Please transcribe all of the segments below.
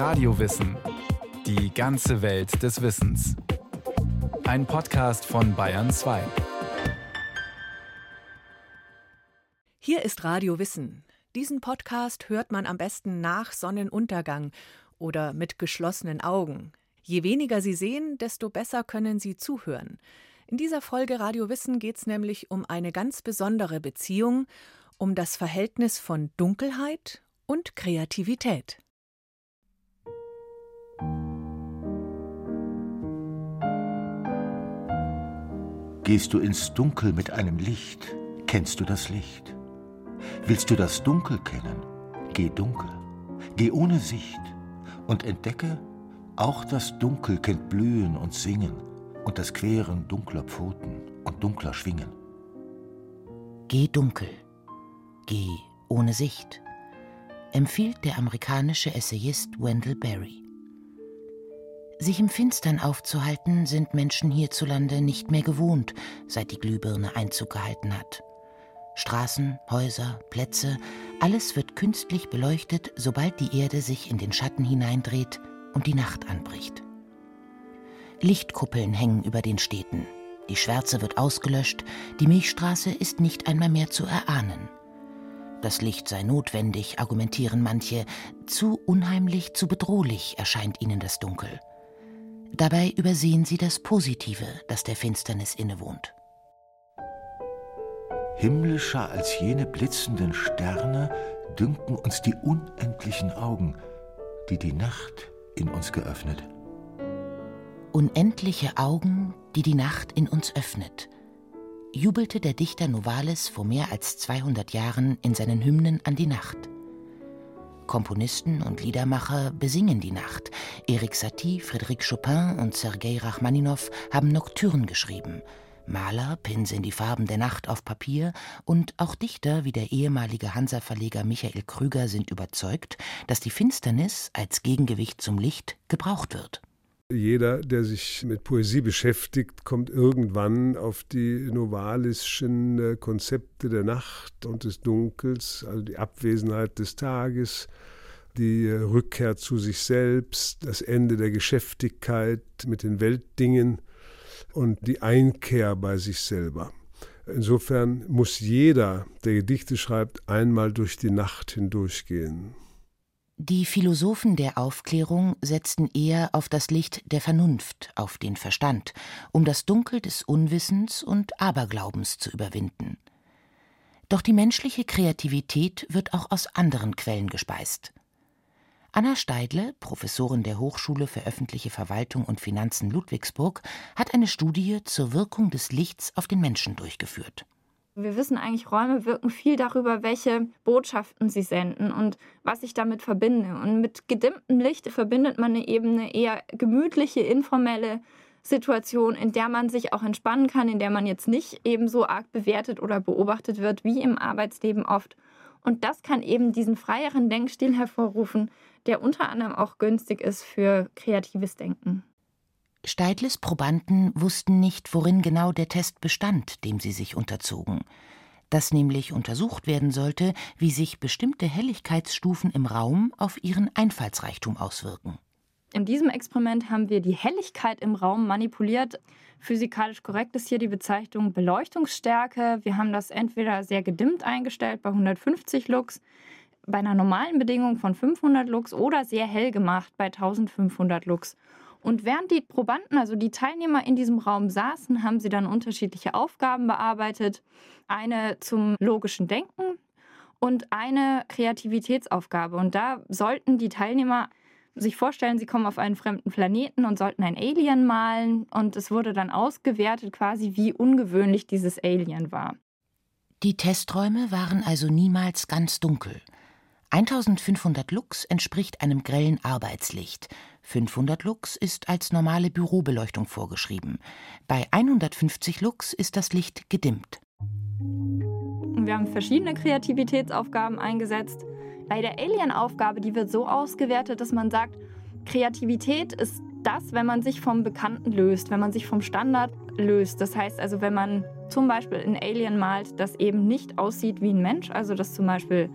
Radiowissen. Die ganze Welt des Wissens. Ein Podcast von Bayern 2. Hier ist Radio Wissen. Diesen Podcast hört man am besten nach Sonnenuntergang oder mit geschlossenen Augen. Je weniger Sie sehen, desto besser können Sie zuhören. In dieser Folge Radio Wissen geht es nämlich um eine ganz besondere Beziehung, um das Verhältnis von Dunkelheit und Kreativität. Gehst du ins Dunkel mit einem Licht, kennst du das Licht. Willst du das Dunkel kennen, geh dunkel, geh ohne Sicht und entdecke, auch das Dunkel kennt Blühen und Singen und das Queren dunkler Pfoten und dunkler Schwingen. Geh dunkel, geh ohne Sicht, empfiehlt der amerikanische Essayist Wendell Berry. Sich im Finstern aufzuhalten, sind Menschen hierzulande nicht mehr gewohnt, seit die Glühbirne Einzug gehalten hat. Straßen, Häuser, Plätze, alles wird künstlich beleuchtet, sobald die Erde sich in den Schatten hineindreht und die Nacht anbricht. Lichtkuppeln hängen über den Städten. Die Schwärze wird ausgelöscht, die Milchstraße ist nicht einmal mehr zu erahnen. Das Licht sei notwendig, argumentieren manche, zu unheimlich, zu bedrohlich erscheint ihnen das Dunkel. Dabei übersehen sie das Positive, das der Finsternis innewohnt. Himmlischer als jene blitzenden Sterne dünken uns die unendlichen Augen, die die Nacht in uns geöffnet. Unendliche Augen, die die Nacht in uns öffnet, jubelte der Dichter Novalis vor mehr als 200 Jahren in seinen Hymnen an die Nacht. Komponisten und Liedermacher besingen die Nacht. Erik Satie, Frédéric Chopin und Sergei Rachmaninow haben Nocturnen geschrieben. Maler pinseln die Farben der Nacht auf Papier und auch Dichter wie der ehemalige Hansa-Verleger Michael Krüger sind überzeugt, dass die Finsternis als Gegengewicht zum Licht gebraucht wird. Jeder, der sich mit Poesie beschäftigt, kommt irgendwann auf die novalischen äh, Konzepte der Nacht und des Dunkels, also die Abwesenheit des Tages, die äh, Rückkehr zu sich selbst, das Ende der Geschäftigkeit mit den Weltdingen und die Einkehr bei sich selber. Insofern muss jeder, der Gedichte schreibt, einmal durch die Nacht hindurchgehen. Die Philosophen der Aufklärung setzten eher auf das Licht der Vernunft, auf den Verstand, um das Dunkel des Unwissens und Aberglaubens zu überwinden. Doch die menschliche Kreativität wird auch aus anderen Quellen gespeist. Anna Steidle, Professorin der Hochschule für öffentliche Verwaltung und Finanzen Ludwigsburg, hat eine Studie zur Wirkung des Lichts auf den Menschen durchgeführt. Wir wissen eigentlich, Räume wirken viel darüber, welche Botschaften sie senden und was ich damit verbinde. Und mit gedimmtem Licht verbindet man eben eine eher gemütliche, informelle Situation, in der man sich auch entspannen kann, in der man jetzt nicht eben so arg bewertet oder beobachtet wird wie im Arbeitsleben oft. Und das kann eben diesen freieren Denkstil hervorrufen, der unter anderem auch günstig ist für kreatives Denken. Steidles Probanden wussten nicht, worin genau der Test bestand, dem sie sich unterzogen. Dass nämlich untersucht werden sollte, wie sich bestimmte Helligkeitsstufen im Raum auf ihren Einfallsreichtum auswirken. In diesem Experiment haben wir die Helligkeit im Raum manipuliert. Physikalisch korrekt ist hier die Bezeichnung Beleuchtungsstärke. Wir haben das entweder sehr gedimmt eingestellt bei 150 Lux, bei einer normalen Bedingung von 500 Lux oder sehr hell gemacht bei 1500 Lux. Und während die Probanden, also die Teilnehmer in diesem Raum saßen, haben sie dann unterschiedliche Aufgaben bearbeitet. Eine zum logischen Denken und eine Kreativitätsaufgabe. Und da sollten die Teilnehmer sich vorstellen, sie kommen auf einen fremden Planeten und sollten ein Alien malen. Und es wurde dann ausgewertet, quasi wie ungewöhnlich dieses Alien war. Die Testräume waren also niemals ganz dunkel. 1500 Lux entspricht einem grellen Arbeitslicht. 500 Lux ist als normale Bürobeleuchtung vorgeschrieben. Bei 150 Lux ist das Licht gedimmt. Wir haben verschiedene Kreativitätsaufgaben eingesetzt. Bei der Alien-Aufgabe, die wird so ausgewertet, dass man sagt, Kreativität ist das, wenn man sich vom Bekannten löst, wenn man sich vom Standard löst. Das heißt also, wenn man zum Beispiel ein Alien malt, das eben nicht aussieht wie ein Mensch, also das zum Beispiel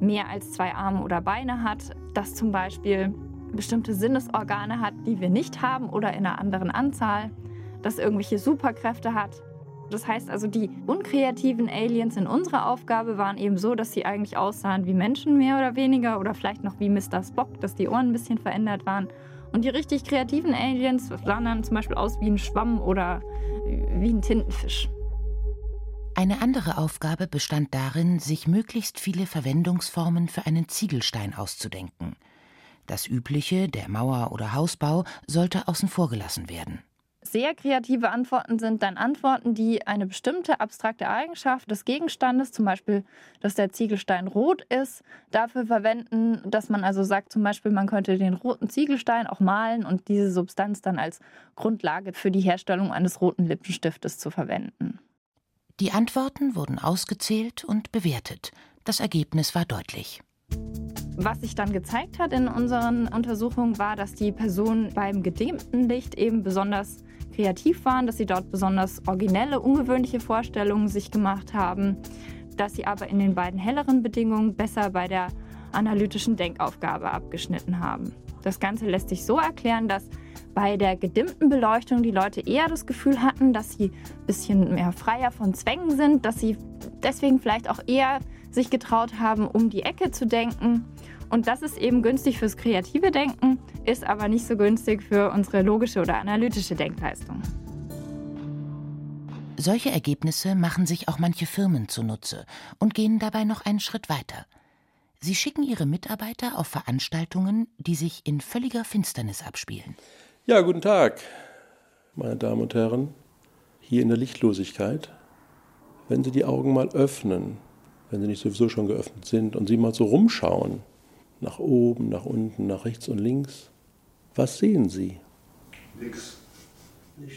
mehr als zwei Arme oder Beine hat, das zum Beispiel bestimmte Sinnesorgane hat, die wir nicht haben oder in einer anderen Anzahl, dass irgendwelche Superkräfte hat. Das heißt also, die unkreativen Aliens in unserer Aufgabe waren eben so, dass sie eigentlich aussahen wie Menschen mehr oder weniger oder vielleicht noch wie Mr. Spock, dass die Ohren ein bisschen verändert waren. Und die richtig kreativen Aliens sahen dann zum Beispiel aus wie ein Schwamm oder wie ein Tintenfisch. Eine andere Aufgabe bestand darin, sich möglichst viele Verwendungsformen für einen Ziegelstein auszudenken. Das Übliche, der Mauer- oder Hausbau, sollte außen vor gelassen werden. Sehr kreative Antworten sind dann Antworten, die eine bestimmte abstrakte Eigenschaft des Gegenstandes, zum Beispiel, dass der Ziegelstein rot ist, dafür verwenden, dass man also sagt, zum Beispiel, man könnte den roten Ziegelstein auch malen und diese Substanz dann als Grundlage für die Herstellung eines roten Lippenstiftes zu verwenden. Die Antworten wurden ausgezählt und bewertet. Das Ergebnis war deutlich. Was sich dann gezeigt hat in unseren Untersuchungen, war, dass die Personen beim gedimmten Licht eben besonders kreativ waren, dass sie dort besonders originelle, ungewöhnliche Vorstellungen sich gemacht haben, dass sie aber in den beiden helleren Bedingungen besser bei der analytischen Denkaufgabe abgeschnitten haben. Das Ganze lässt sich so erklären, dass bei der gedimmten Beleuchtung die Leute eher das Gefühl hatten, dass sie ein bisschen mehr freier von Zwängen sind, dass sie deswegen vielleicht auch eher sich getraut haben, um die Ecke zu denken. Und das ist eben günstig fürs kreative Denken, ist aber nicht so günstig für unsere logische oder analytische Denkleistung. Solche Ergebnisse machen sich auch manche Firmen zunutze und gehen dabei noch einen Schritt weiter. Sie schicken ihre Mitarbeiter auf Veranstaltungen, die sich in völliger Finsternis abspielen. Ja, guten Tag, meine Damen und Herren, hier in der Lichtlosigkeit. Wenn Sie die Augen mal öffnen, wenn sie nicht sowieso schon geöffnet sind, und Sie mal so rumschauen, nach oben, nach unten, nach rechts und links, was sehen Sie? Nix.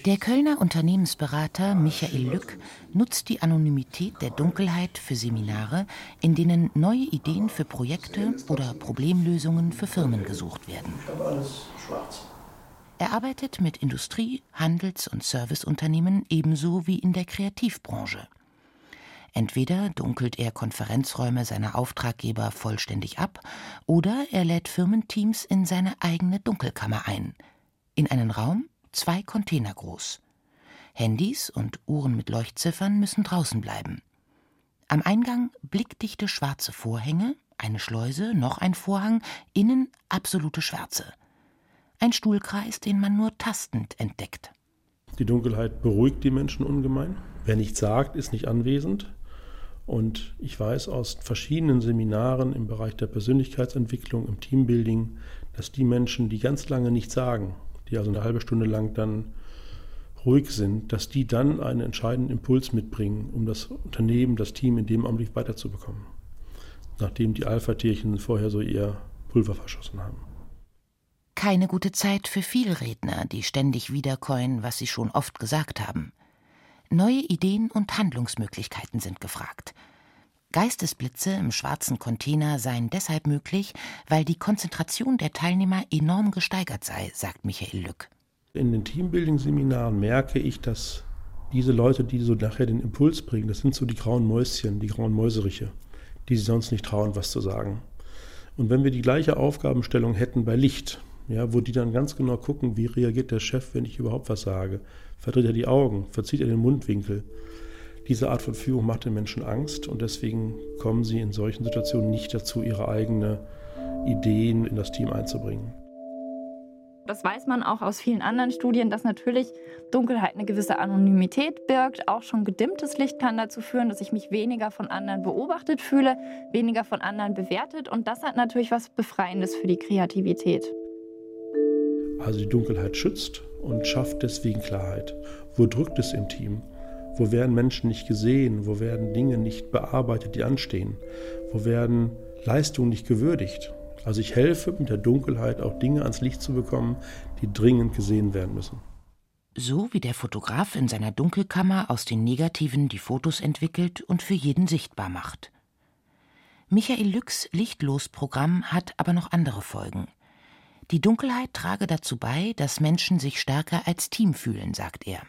Der Kölner Unternehmensberater Michael Lück nutzt die Anonymität der Dunkelheit für Seminare, in denen neue Ideen für Projekte oder Problemlösungen für Firmen gesucht werden. Ich habe alles schwarz. Er arbeitet mit Industrie-, Handels- und Serviceunternehmen ebenso wie in der Kreativbranche. Entweder dunkelt er Konferenzräume seiner Auftraggeber vollständig ab, oder er lädt Firmenteams in seine eigene Dunkelkammer ein. In einen Raum, zwei Container groß. Handys und Uhren mit Leuchtziffern müssen draußen bleiben. Am Eingang blickdichte schwarze Vorhänge, eine Schleuse, noch ein Vorhang, innen absolute Schwärze ein Stuhlkreis, den man nur tastend entdeckt. Die Dunkelheit beruhigt die Menschen ungemein. Wer nichts sagt, ist nicht anwesend. Und ich weiß aus verschiedenen Seminaren im Bereich der Persönlichkeitsentwicklung, im Teambuilding, dass die Menschen, die ganz lange nichts sagen, die also eine halbe Stunde lang dann ruhig sind, dass die dann einen entscheidenden Impuls mitbringen, um das Unternehmen, das Team in dem Augenblick weiterzubekommen. Nachdem die Alpha-Tierchen vorher so ihr Pulver verschossen haben. Keine gute Zeit für Vielredner, die ständig wiederkäuen, was sie schon oft gesagt haben. Neue Ideen und Handlungsmöglichkeiten sind gefragt. Geistesblitze im schwarzen Container seien deshalb möglich, weil die Konzentration der Teilnehmer enorm gesteigert sei, sagt Michael Lück. In den Teambuilding-Seminaren merke ich, dass diese Leute, die so nachher den Impuls bringen, das sind so die grauen Mäuschen, die grauen Mäuseriche, die sich sonst nicht trauen, was zu sagen. Und wenn wir die gleiche Aufgabenstellung hätten bei Licht, ja, wo die dann ganz genau gucken, wie reagiert der Chef, wenn ich überhaupt was sage. Verdreht er die Augen, verzieht er den Mundwinkel. Diese Art von Führung macht den Menschen Angst und deswegen kommen sie in solchen Situationen nicht dazu, ihre eigenen Ideen in das Team einzubringen. Das weiß man auch aus vielen anderen Studien, dass natürlich Dunkelheit eine gewisse Anonymität birgt. Auch schon gedimmtes Licht kann dazu führen, dass ich mich weniger von anderen beobachtet fühle, weniger von anderen bewertet. Und das hat natürlich was Befreiendes für die Kreativität also die Dunkelheit schützt und schafft deswegen Klarheit. Wo drückt es im Team? Wo werden Menschen nicht gesehen? Wo werden Dinge nicht bearbeitet, die anstehen? Wo werden Leistungen nicht gewürdigt? Also ich helfe mit der Dunkelheit auch Dinge ans Licht zu bekommen, die dringend gesehen werden müssen. So wie der Fotograf in seiner Dunkelkammer aus den Negativen die Fotos entwickelt und für jeden sichtbar macht. Michael Lücks Lichtlos-Programm hat aber noch andere Folgen. Die Dunkelheit trage dazu bei, dass Menschen sich stärker als Team fühlen, sagt er.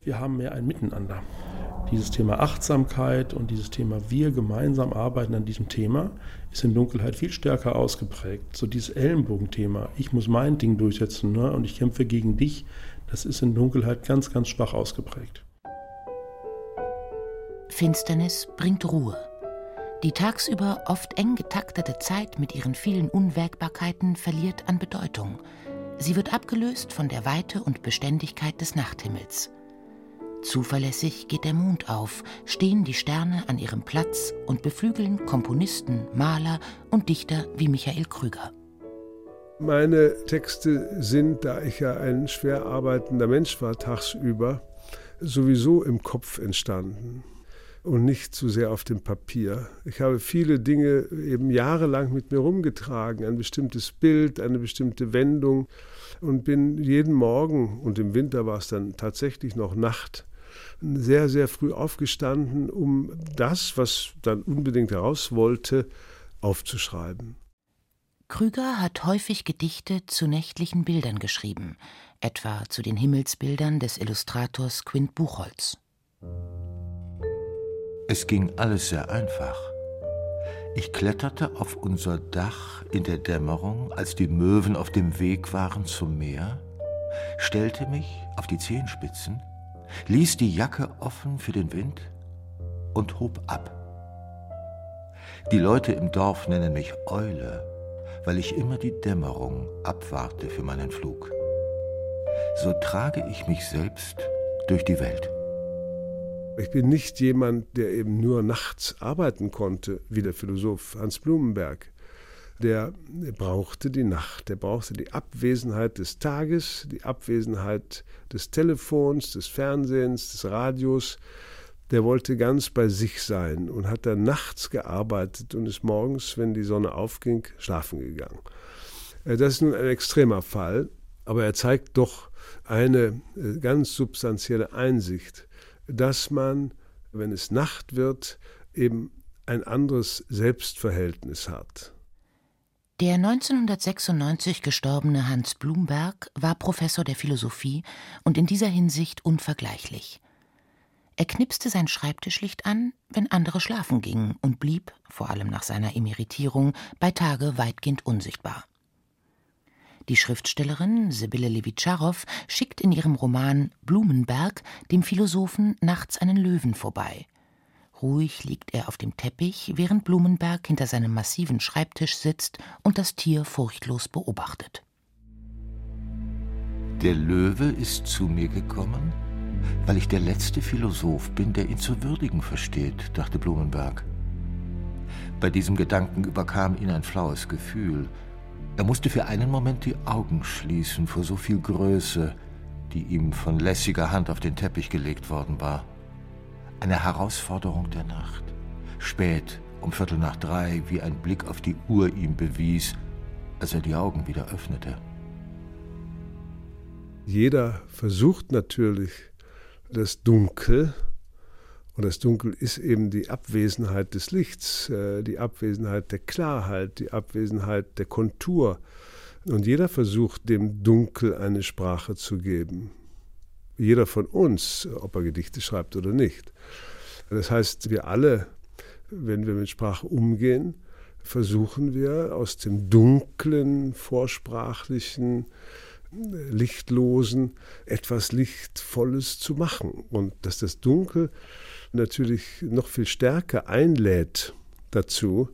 Wir haben mehr ein Miteinander. Dieses Thema Achtsamkeit und dieses Thema wir gemeinsam arbeiten an diesem Thema ist in Dunkelheit viel stärker ausgeprägt. So dieses Ellenbogenthema, ich muss mein Ding durchsetzen ne, und ich kämpfe gegen dich, das ist in Dunkelheit ganz, ganz schwach ausgeprägt. Finsternis bringt Ruhe. Die tagsüber oft eng getaktete Zeit mit ihren vielen Unwägbarkeiten verliert an Bedeutung. Sie wird abgelöst von der Weite und Beständigkeit des Nachthimmels. Zuverlässig geht der Mond auf, stehen die Sterne an ihrem Platz und beflügeln Komponisten, Maler und Dichter wie Michael Krüger. Meine Texte sind, da ich ja ein schwer arbeitender Mensch war tagsüber, sowieso im Kopf entstanden und nicht zu sehr auf dem Papier. Ich habe viele Dinge eben jahrelang mit mir rumgetragen, ein bestimmtes Bild, eine bestimmte Wendung und bin jeden Morgen, und im Winter war es dann tatsächlich noch Nacht, sehr, sehr früh aufgestanden, um das, was dann unbedingt heraus wollte, aufzuschreiben. Krüger hat häufig Gedichte zu nächtlichen Bildern geschrieben, etwa zu den Himmelsbildern des Illustrators Quint Buchholz. Es ging alles sehr einfach. Ich kletterte auf unser Dach in der Dämmerung, als die Möwen auf dem Weg waren zum Meer, stellte mich auf die Zehenspitzen ließ die Jacke offen für den Wind und hob ab. Die Leute im Dorf nennen mich Eule, weil ich immer die Dämmerung abwarte für meinen Flug. So trage ich mich selbst durch die Welt. Ich bin nicht jemand, der eben nur nachts arbeiten konnte, wie der Philosoph Hans Blumenberg der brauchte die Nacht, der brauchte die Abwesenheit des Tages, die Abwesenheit des Telefons, des Fernsehens, des Radios. Der wollte ganz bei sich sein und hat dann nachts gearbeitet und ist morgens, wenn die Sonne aufging, schlafen gegangen. Äh, das ist nun ein extremer Fall, aber er zeigt doch eine äh, ganz substanzielle Einsicht, dass man, wenn es Nacht wird, eben ein anderes Selbstverhältnis hat. Der 1996 gestorbene Hans Blumberg war Professor der Philosophie und in dieser Hinsicht unvergleichlich. Er knipste sein Schreibtischlicht an, wenn andere schlafen gingen und blieb, vor allem nach seiner Emeritierung, bei Tage weitgehend unsichtbar. Die Schriftstellerin Sibylle Levitscharow schickt in ihrem Roman Blumenberg dem Philosophen nachts einen Löwen vorbei. Ruhig liegt er auf dem Teppich, während Blumenberg hinter seinem massiven Schreibtisch sitzt und das Tier furchtlos beobachtet. Der Löwe ist zu mir gekommen, weil ich der letzte Philosoph bin, der ihn zu würdigen versteht, dachte Blumenberg. Bei diesem Gedanken überkam ihn ein flaues Gefühl. Er musste für einen Moment die Augen schließen vor so viel Größe, die ihm von lässiger Hand auf den Teppich gelegt worden war. Eine Herausforderung der Nacht. Spät, um Viertel nach drei, wie ein Blick auf die Uhr ihm bewies, als er die Augen wieder öffnete. Jeder versucht natürlich das Dunkel, und das Dunkel ist eben die Abwesenheit des Lichts, äh, die Abwesenheit der Klarheit, die Abwesenheit der Kontur. Und jeder versucht dem Dunkel eine Sprache zu geben jeder von uns, ob er Gedichte schreibt oder nicht. Das heißt, wir alle, wenn wir mit Sprache umgehen, versuchen wir aus dem dunklen, vorsprachlichen, lichtlosen etwas Lichtvolles zu machen. Und dass das Dunkel natürlich noch viel stärker einlädt dazu,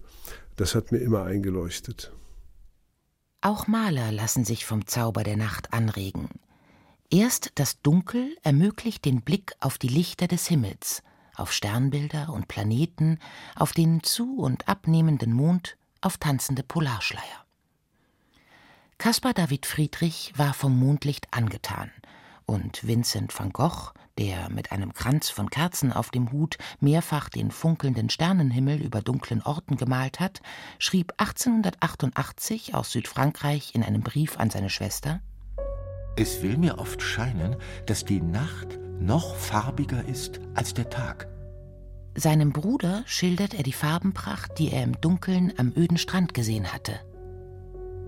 das hat mir immer eingeleuchtet. Auch Maler lassen sich vom Zauber der Nacht anregen. Erst das Dunkel ermöglicht den Blick auf die Lichter des Himmels, auf Sternbilder und Planeten, auf den zu- und abnehmenden Mond, auf tanzende Polarschleier. Caspar David Friedrich war vom Mondlicht angetan, und Vincent van Gogh, der mit einem Kranz von Kerzen auf dem Hut mehrfach den funkelnden Sternenhimmel über dunklen Orten gemalt hat, schrieb 1888 aus Südfrankreich in einem Brief an seine Schwester es will mir oft scheinen, dass die Nacht noch farbiger ist als der Tag. Seinem Bruder schildert er die Farbenpracht, die er im Dunkeln am öden Strand gesehen hatte.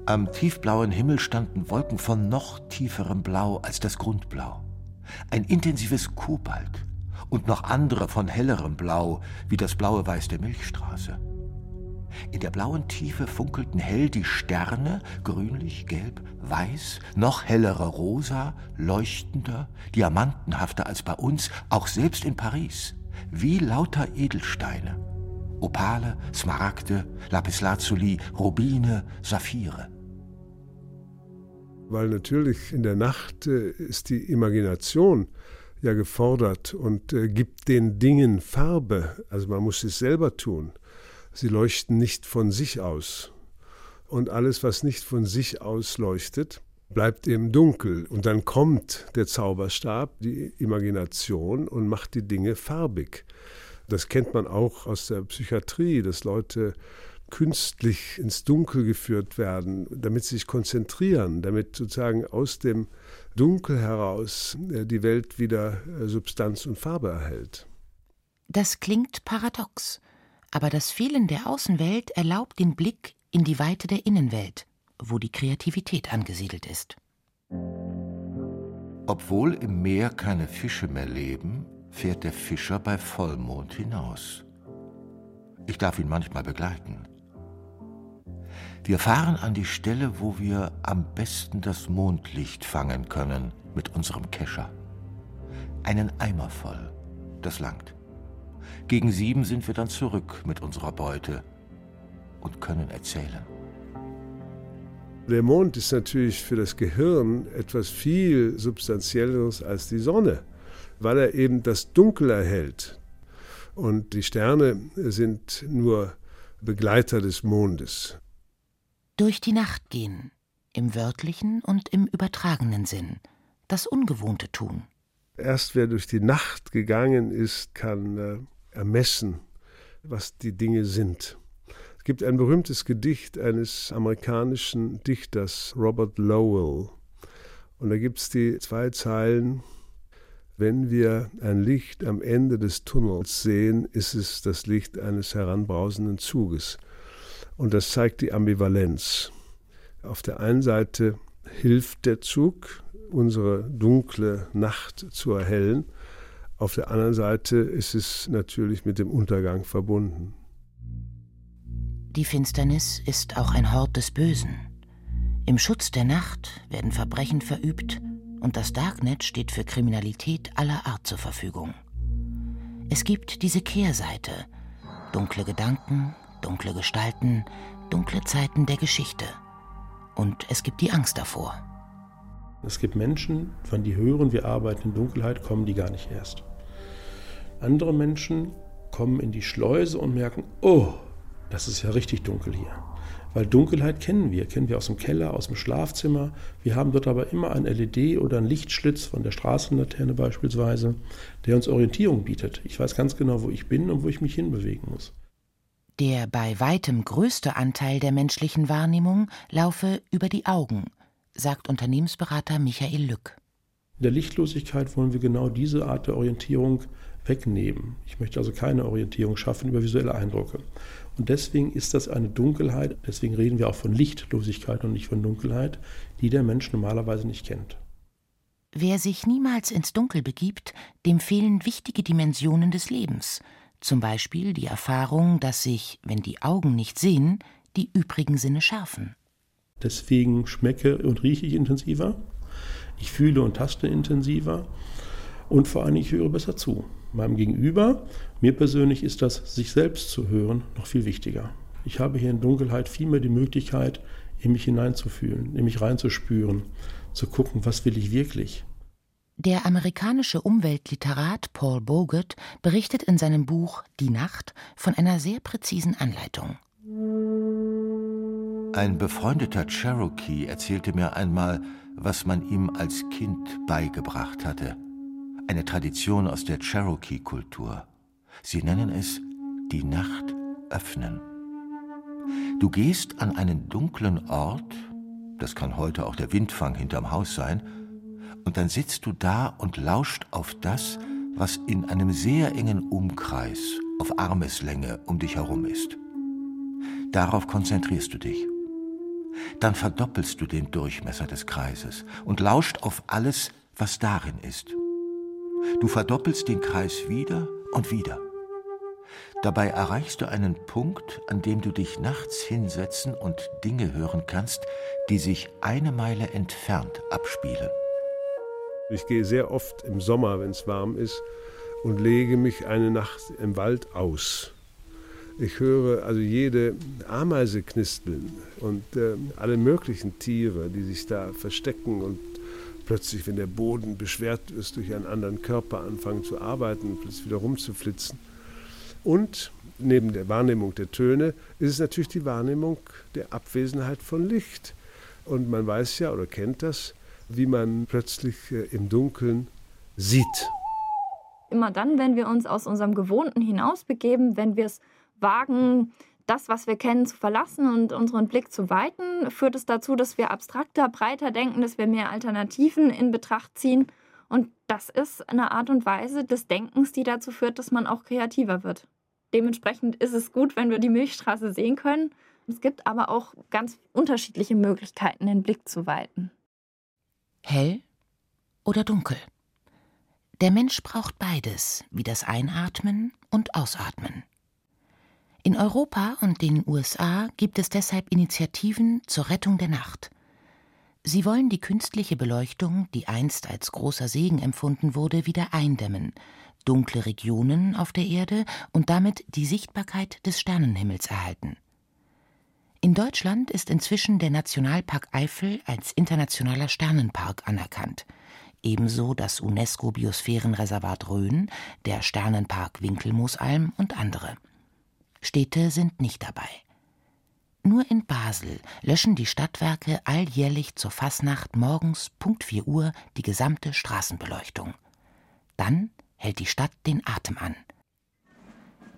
Am tiefblauen Himmel standen Wolken von noch tieferem Blau als das Grundblau. Ein intensives Kobalt und noch andere von hellerem Blau, wie das blaue Weiß der Milchstraße. In der blauen Tiefe funkelten hell die Sterne, grünlich, gelb, weiß, noch hellerer rosa, leuchtender, diamantenhafter als bei uns, auch selbst in Paris, wie lauter Edelsteine. Opale, Smaragde, Lapislazuli, Rubine, Saphire. Weil natürlich in der Nacht äh, ist die Imagination ja gefordert und äh, gibt den Dingen Farbe. Also man muss es selber tun. Sie leuchten nicht von sich aus. Und alles, was nicht von sich aus leuchtet, bleibt eben dunkel. Und dann kommt der Zauberstab, die Imagination und macht die Dinge farbig. Das kennt man auch aus der Psychiatrie, dass Leute künstlich ins Dunkel geführt werden, damit sie sich konzentrieren, damit sozusagen aus dem Dunkel heraus äh, die Welt wieder äh, Substanz und Farbe erhält. Das klingt paradox. Aber das Fehlen der Außenwelt erlaubt den Blick in die Weite der Innenwelt, wo die Kreativität angesiedelt ist. Obwohl im Meer keine Fische mehr leben, fährt der Fischer bei Vollmond hinaus. Ich darf ihn manchmal begleiten. Wir fahren an die Stelle, wo wir am besten das Mondlicht fangen können mit unserem Kescher. Einen Eimer voll, das langt. Gegen sieben sind wir dann zurück mit unserer Beute und können erzählen. Der Mond ist natürlich für das Gehirn etwas viel substanzielleres als die Sonne, weil er eben das Dunkel erhält. Und die Sterne sind nur Begleiter des Mondes. Durch die Nacht gehen, im wörtlichen und im übertragenen Sinn, das Ungewohnte tun. Erst wer durch die Nacht gegangen ist, kann äh, ermessen, was die Dinge sind. Es gibt ein berühmtes Gedicht eines amerikanischen Dichters, Robert Lowell. Und da gibt es die zwei Zeilen, wenn wir ein Licht am Ende des Tunnels sehen, ist es das Licht eines heranbrausenden Zuges. Und das zeigt die Ambivalenz. Auf der einen Seite hilft der Zug, unsere dunkle Nacht zu erhellen, auf der anderen Seite ist es natürlich mit dem Untergang verbunden. Die Finsternis ist auch ein Hort des Bösen. Im Schutz der Nacht werden Verbrechen verübt und das Darknet steht für Kriminalität aller Art zur Verfügung. Es gibt diese Kehrseite, dunkle Gedanken, dunkle Gestalten, dunkle Zeiten der Geschichte. Und es gibt die Angst davor. Es gibt Menschen, von die hören, wir arbeiten in Dunkelheit, kommen die gar nicht erst. Andere Menschen kommen in die Schleuse und merken, oh, das ist ja richtig dunkel hier. Weil Dunkelheit kennen wir, kennen wir aus dem Keller, aus dem Schlafzimmer. Wir haben dort aber immer ein LED oder einen Lichtschlitz von der Straßenlaterne beispielsweise, der uns Orientierung bietet. Ich weiß ganz genau, wo ich bin und wo ich mich hinbewegen muss. Der bei weitem größte Anteil der menschlichen Wahrnehmung laufe über die Augen, sagt Unternehmensberater Michael Lück. In der Lichtlosigkeit wollen wir genau diese Art der Orientierung wegnehmen. Ich möchte also keine Orientierung schaffen über visuelle Eindrücke. Und deswegen ist das eine Dunkelheit, deswegen reden wir auch von Lichtlosigkeit und nicht von Dunkelheit, die der Mensch normalerweise nicht kennt. Wer sich niemals ins Dunkel begibt, dem fehlen wichtige Dimensionen des Lebens, zum Beispiel die Erfahrung, dass sich, wenn die Augen nicht sehen, die übrigen Sinne schärfen. Deswegen schmecke und rieche ich intensiver, ich fühle und taste intensiver und vor allem ich höre besser zu. Meinem Gegenüber, mir persönlich ist das, sich selbst zu hören, noch viel wichtiger. Ich habe hier in Dunkelheit viel mehr die Möglichkeit, in mich hineinzufühlen, in mich reinzuspüren, zu gucken, was will ich wirklich. Der amerikanische Umweltliterat Paul Bogut berichtet in seinem Buch Die Nacht von einer sehr präzisen Anleitung. Ein befreundeter Cherokee erzählte mir einmal, was man ihm als Kind beigebracht hatte. Eine Tradition aus der Cherokee-Kultur. Sie nennen es die Nacht öffnen. Du gehst an einen dunklen Ort, das kann heute auch der Windfang hinterm Haus sein, und dann sitzt du da und lauscht auf das, was in einem sehr engen Umkreis auf Armeslänge um dich herum ist. Darauf konzentrierst du dich dann verdoppelst du den Durchmesser des Kreises und lauscht auf alles, was darin ist. Du verdoppelst den Kreis wieder und wieder. Dabei erreichst du einen Punkt, an dem du dich nachts hinsetzen und Dinge hören kannst, die sich eine Meile entfernt abspielen. Ich gehe sehr oft im Sommer, wenn es warm ist, und lege mich eine Nacht im Wald aus. Ich höre also jede Ameise knispeln und äh, alle möglichen Tiere, die sich da verstecken und plötzlich, wenn der Boden beschwert ist, durch einen anderen Körper anfangen zu arbeiten und plötzlich wieder rumzuflitzen. Und neben der Wahrnehmung der Töne ist es natürlich die Wahrnehmung der Abwesenheit von Licht. Und man weiß ja oder kennt das, wie man plötzlich äh, im Dunkeln sieht. Immer dann, wenn wir uns aus unserem Gewohnten hinausbegeben, wenn wir es wagen, das, was wir kennen, zu verlassen und unseren Blick zu weiten, führt es dazu, dass wir abstrakter, breiter denken, dass wir mehr Alternativen in Betracht ziehen. Und das ist eine Art und Weise des Denkens, die dazu führt, dass man auch kreativer wird. Dementsprechend ist es gut, wenn wir die Milchstraße sehen können. Es gibt aber auch ganz unterschiedliche Möglichkeiten, den Blick zu weiten. Hell oder dunkel? Der Mensch braucht beides, wie das Einatmen und Ausatmen. In Europa und den USA gibt es deshalb Initiativen zur Rettung der Nacht. Sie wollen die künstliche Beleuchtung, die einst als großer Segen empfunden wurde, wieder eindämmen, dunkle Regionen auf der Erde und damit die Sichtbarkeit des Sternenhimmels erhalten. In Deutschland ist inzwischen der Nationalpark Eifel als internationaler Sternenpark anerkannt, ebenso das UNESCO-Biosphärenreservat Rhön, der Sternenpark Winkelmoosalm und andere. Städte sind nicht dabei. Nur in Basel löschen die Stadtwerke alljährlich zur Fasnacht morgens Punkt 4 Uhr die gesamte Straßenbeleuchtung. Dann hält die Stadt den Atem an.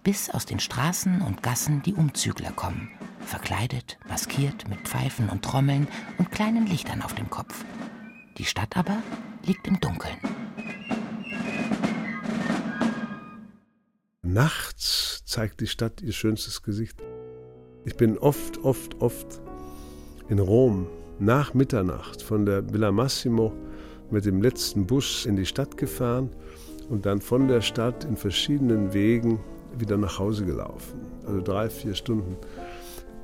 Bis aus den Straßen und Gassen die Umzügler kommen, verkleidet, maskiert mit Pfeifen und Trommeln und kleinen Lichtern auf dem Kopf. Die Stadt aber liegt im Dunkeln. Nachts zeigt die Stadt ihr schönstes Gesicht. Ich bin oft, oft, oft in Rom nach Mitternacht von der Villa Massimo mit dem letzten Bus in die Stadt gefahren und dann von der Stadt in verschiedenen Wegen wieder nach Hause gelaufen. Also drei, vier Stunden.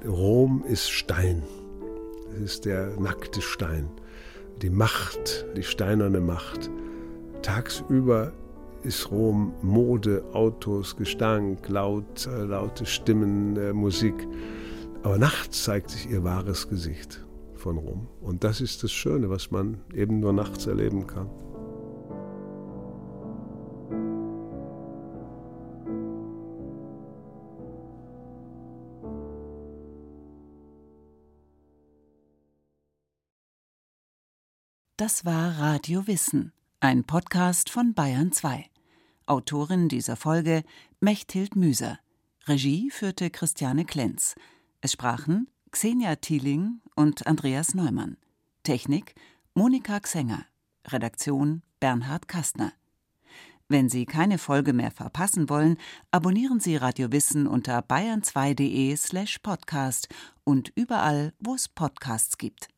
Rom ist Stein. Es ist der nackte Stein. Die Macht, die steinerne Macht. Tagsüber ist Rom Mode, Autos, Gestank, laut, äh, laute Stimmen, äh, Musik. Aber nachts zeigt sich ihr wahres Gesicht von Rom. Und das ist das Schöne, was man eben nur nachts erleben kann. Das war Radio Wissen, ein Podcast von Bayern 2. Autorin dieser Folge Mechthild Müser. Regie führte Christiane Klenz. Es sprachen Xenia Thieling und Andreas Neumann. Technik Monika Xenger. Redaktion Bernhard Kastner. Wenn Sie keine Folge mehr verpassen wollen, abonnieren Sie Radio Wissen unter bayern2.de slash podcast und überall, wo es Podcasts gibt.